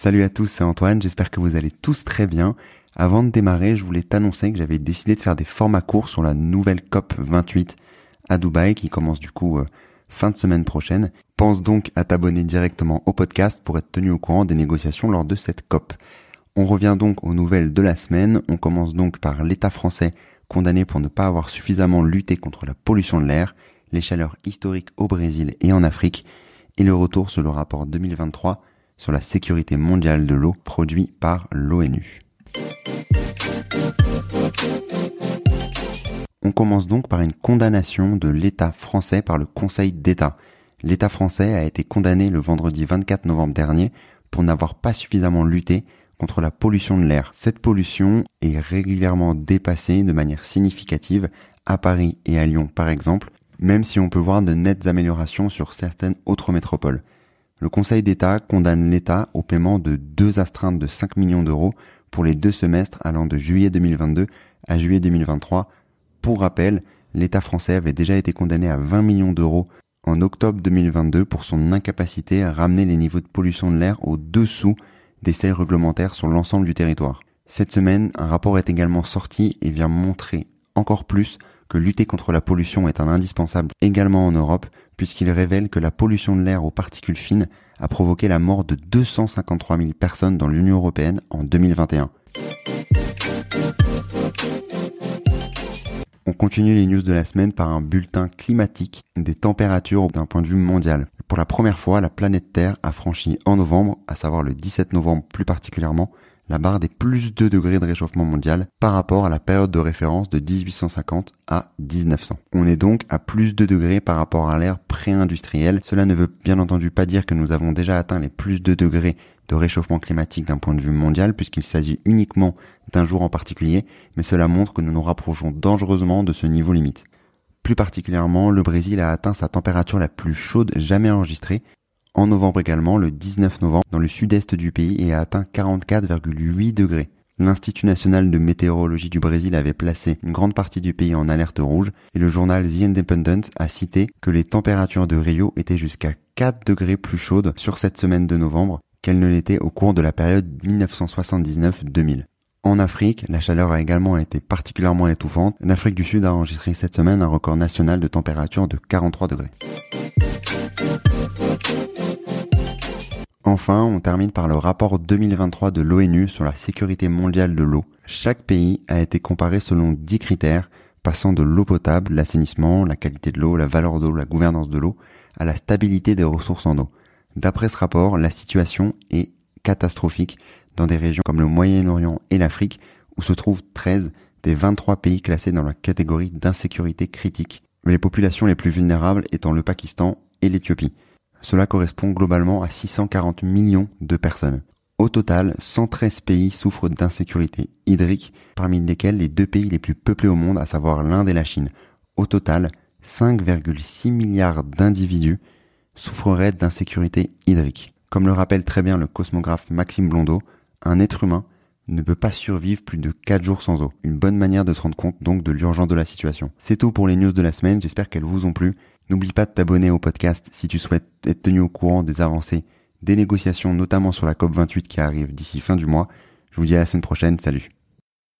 Salut à tous, c'est Antoine, j'espère que vous allez tous très bien. Avant de démarrer, je voulais t'annoncer que j'avais décidé de faire des formats courts sur la nouvelle COP 28 à Dubaï qui commence du coup euh, fin de semaine prochaine. Pense donc à t'abonner directement au podcast pour être tenu au courant des négociations lors de cette COP. On revient donc aux nouvelles de la semaine. On commence donc par l'État français condamné pour ne pas avoir suffisamment lutté contre la pollution de l'air, les chaleurs historiques au Brésil et en Afrique, et le retour sur le rapport 2023 sur la sécurité mondiale de l'eau produit par l'ONU. On commence donc par une condamnation de l'État français par le Conseil d'État. L'État français a été condamné le vendredi 24 novembre dernier pour n'avoir pas suffisamment lutté contre la pollution de l'air. Cette pollution est régulièrement dépassée de manière significative à Paris et à Lyon par exemple, même si on peut voir de nettes améliorations sur certaines autres métropoles. Le Conseil d'État condamne l'État au paiement de deux astreintes de 5 millions d'euros pour les deux semestres allant de juillet 2022 à juillet 2023. Pour rappel, l'État français avait déjà été condamné à 20 millions d'euros en octobre 2022 pour son incapacité à ramener les niveaux de pollution de l'air au-dessous des seuils réglementaires sur l'ensemble du territoire. Cette semaine, un rapport est également sorti et vient montrer encore plus que lutter contre la pollution est un indispensable également en Europe, puisqu'il révèle que la pollution de l'air aux particules fines a provoqué la mort de 253 000 personnes dans l'Union européenne en 2021. On continue les news de la semaine par un bulletin climatique des températures d'un point de vue mondial. Pour la première fois, la planète Terre a franchi en novembre, à savoir le 17 novembre plus particulièrement, la barre des plus 2 degrés de réchauffement mondial par rapport à la période de référence de 1850 à 1900. On est donc à plus 2 degrés par rapport à l'ère pré-industrielle. Cela ne veut bien entendu pas dire que nous avons déjà atteint les plus 2 degrés de réchauffement climatique d'un point de vue mondial puisqu'il s'agit uniquement d'un jour en particulier, mais cela montre que nous nous rapprochons dangereusement de ce niveau limite. Plus particulièrement, le Brésil a atteint sa température la plus chaude jamais enregistrée en novembre également, le 19 novembre, dans le sud-est du pays et a atteint 44,8 degrés. L'Institut national de météorologie du Brésil avait placé une grande partie du pays en alerte rouge et le journal The Independent a cité que les températures de Rio étaient jusqu'à 4 degrés plus chaudes sur cette semaine de novembre qu'elles ne l'étaient au cours de la période 1979-2000. En Afrique, la chaleur a également été particulièrement étouffante. L'Afrique du Sud a enregistré cette semaine un record national de température de 43 degrés. Enfin, on termine par le rapport 2023 de l'ONU sur la sécurité mondiale de l'eau. Chaque pays a été comparé selon 10 critères, passant de l'eau potable, l'assainissement, la qualité de l'eau, la valeur d'eau, la gouvernance de l'eau, à la stabilité des ressources en eau. D'après ce rapport, la situation est catastrophique dans des régions comme le Moyen-Orient et l'Afrique, où se trouvent 13 des 23 pays classés dans la catégorie d'insécurité critique, les populations les plus vulnérables étant le Pakistan et l'Éthiopie. Cela correspond globalement à 640 millions de personnes. Au total, 113 pays souffrent d'insécurité hydrique, parmi lesquels les deux pays les plus peuplés au monde, à savoir l'Inde et la Chine. Au total, 5,6 milliards d'individus souffreraient d'insécurité hydrique. Comme le rappelle très bien le cosmographe Maxime Blondeau, un être humain ne peut pas survivre plus de 4 jours sans eau. Une bonne manière de se rendre compte donc de l'urgence de la situation. C'est tout pour les news de la semaine, j'espère qu'elles vous ont plu. N'oublie pas de t'abonner au podcast si tu souhaites être tenu au courant des avancées des négociations, notamment sur la COP28 qui arrive d'ici fin du mois. Je vous dis à la semaine prochaine, salut